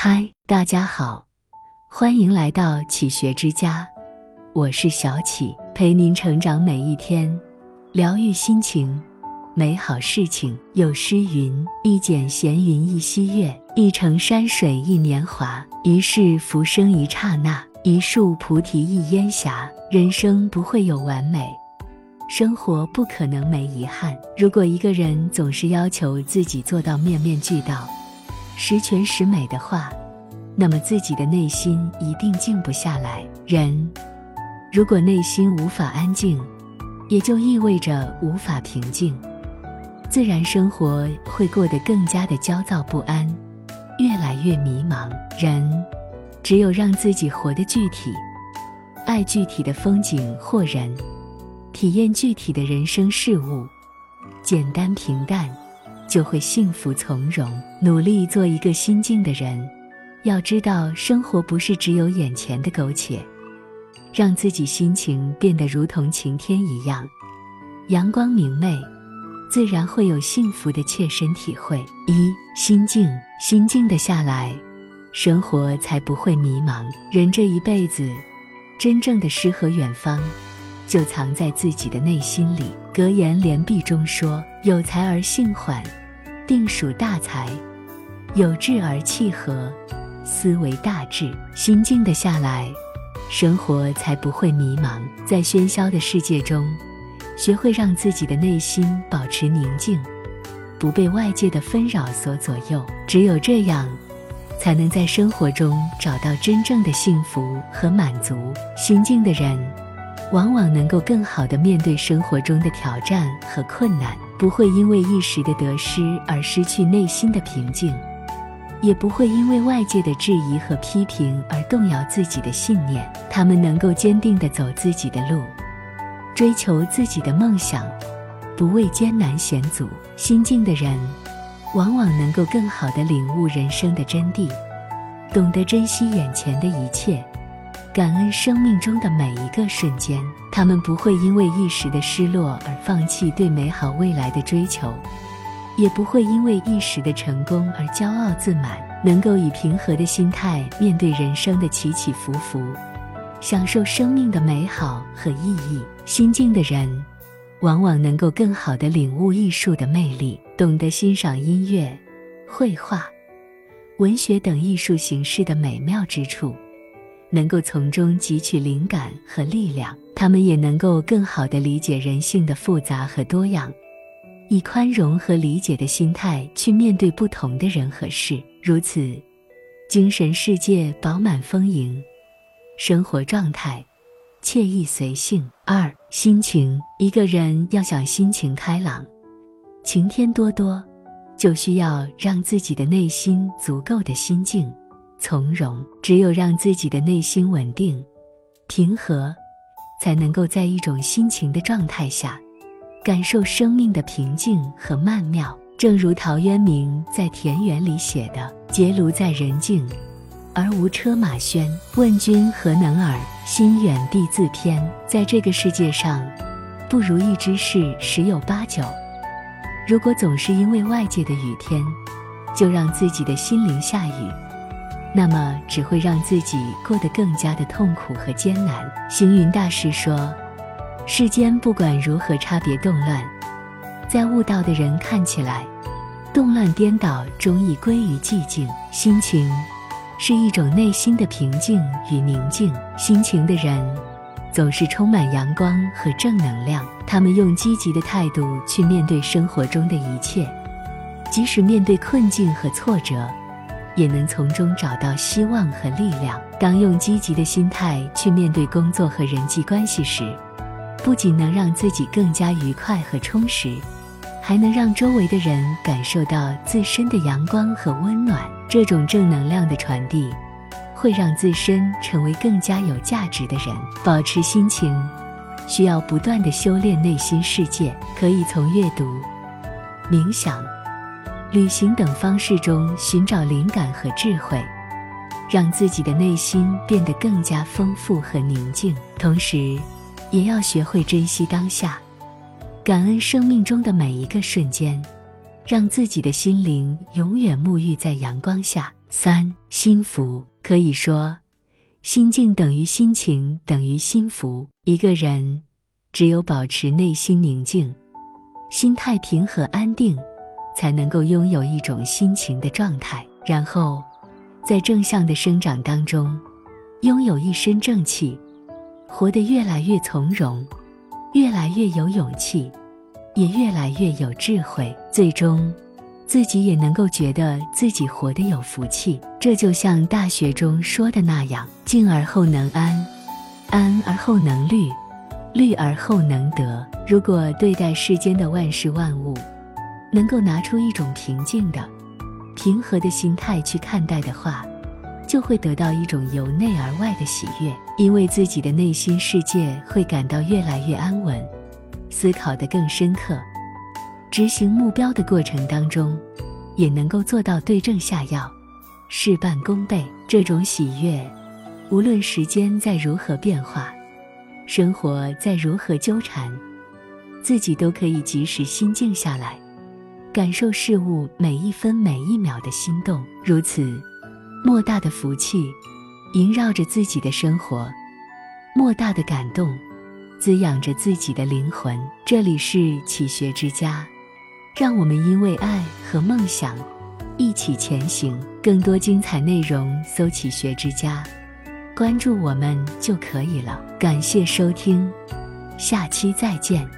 嗨，大家好，欢迎来到启学之家，我是小启，陪您成长每一天，疗愈心情，美好事情。有诗云：“一剪闲云一溪月，一城山水一年华。一世浮生一刹那，一树菩提一烟霞。”人生不会有完美，生活不可能没遗憾。如果一个人总是要求自己做到面面俱到，十全十美的话，那么自己的内心一定静不下来。人如果内心无法安静，也就意味着无法平静，自然生活会过得更加的焦躁不安，越来越迷茫。人只有让自己活得具体，爱具体的风景或人，体验具体的人生事物，简单平淡。就会幸福从容，努力做一个心静的人。要知道，生活不是只有眼前的苟且，让自己心情变得如同晴天一样，阳光明媚，自然会有幸福的切身体会。一心静，心静的下来，生活才不会迷茫。人这一辈子，真正的诗和远方。就藏在自己的内心里。格言联璧中说：“有才而性缓，定属大才；有志而气和，思为大志。”心静的下来，生活才不会迷茫。在喧嚣的世界中，学会让自己的内心保持宁静，不被外界的纷扰所左右。只有这样，才能在生活中找到真正的幸福和满足。心静的人。往往能够更好地面对生活中的挑战和困难，不会因为一时的得失而失去内心的平静，也不会因为外界的质疑和批评而动摇自己的信念。他们能够坚定地走自己的路，追求自己的梦想，不畏艰难险阻。心静的人，往往能够更好地领悟人生的真谛，懂得珍惜眼前的一切。感恩生命中的每一个瞬间，他们不会因为一时的失落而放弃对美好未来的追求，也不会因为一时的成功而骄傲自满，能够以平和的心态面对人生的起起伏伏，享受生命的美好和意义。心静的人，往往能够更好地领悟艺术的魅力，懂得欣赏音乐、绘画、文学等艺术形式的美妙之处。能够从中汲取灵感和力量，他们也能够更好地理解人性的复杂和多样，以宽容和理解的心态去面对不同的人和事。如此，精神世界饱满丰盈，生活状态惬意随性。二、心情，一个人要想心情开朗、晴天多多，就需要让自己的内心足够的心静。从容，只有让自己的内心稳定、平和，才能够在一种心情的状态下，感受生命的平静和曼妙。正如陶渊明在《田园》里写的：“结庐在人境，而无车马喧。问君何能尔？心远地自偏。”在这个世界上，不如意之事十有八九。如果总是因为外界的雨天，就让自己的心灵下雨。那么只会让自己过得更加的痛苦和艰难。行云大师说：“世间不管如何差别动乱，在悟道的人看起来，动乱颠倒终亦归于寂静。心情是一种内心的平静与宁静。心情的人总是充满阳光和正能量，他们用积极的态度去面对生活中的一切，即使面对困境和挫折。”也能从中找到希望和力量。当用积极的心态去面对工作和人际关系时，不仅能让自己更加愉快和充实，还能让周围的人感受到自身的阳光和温暖。这种正能量的传递，会让自身成为更加有价值的人。保持心情，需要不断的修炼内心世界，可以从阅读、冥想。旅行等方式中寻找灵感和智慧，让自己的内心变得更加丰富和宁静。同时，也要学会珍惜当下，感恩生命中的每一个瞬间，让自己的心灵永远沐浴在阳光下。三、心福可以说，心境等于心情等于心福。一个人只有保持内心宁静，心态平和安定，才能够拥有一种心情的状态，然后在正向的生长当中，拥有一身正气，活得越来越从容，越来越有勇气。也越来越有智慧，最终，自己也能够觉得自己活得有福气。这就像大学中说的那样：“静而后能安，安而后能虑，虑而后能得。”如果对待世间的万事万物，能够拿出一种平静的、平和的心态去看待的话，就会得到一种由内而外的喜悦，因为自己的内心世界会感到越来越安稳。思考的更深刻，执行目标的过程当中，也能够做到对症下药，事半功倍。这种喜悦，无论时间在如何变化，生活在如何纠缠，自己都可以及时心静下来，感受事物每一分每一秒的心动。如此，莫大的福气萦绕着自己的生活，莫大的感动。滋养着自己的灵魂。这里是启学之家，让我们因为爱和梦想一起前行。更多精彩内容，搜“启学之家”，关注我们就可以了。感谢收听，下期再见。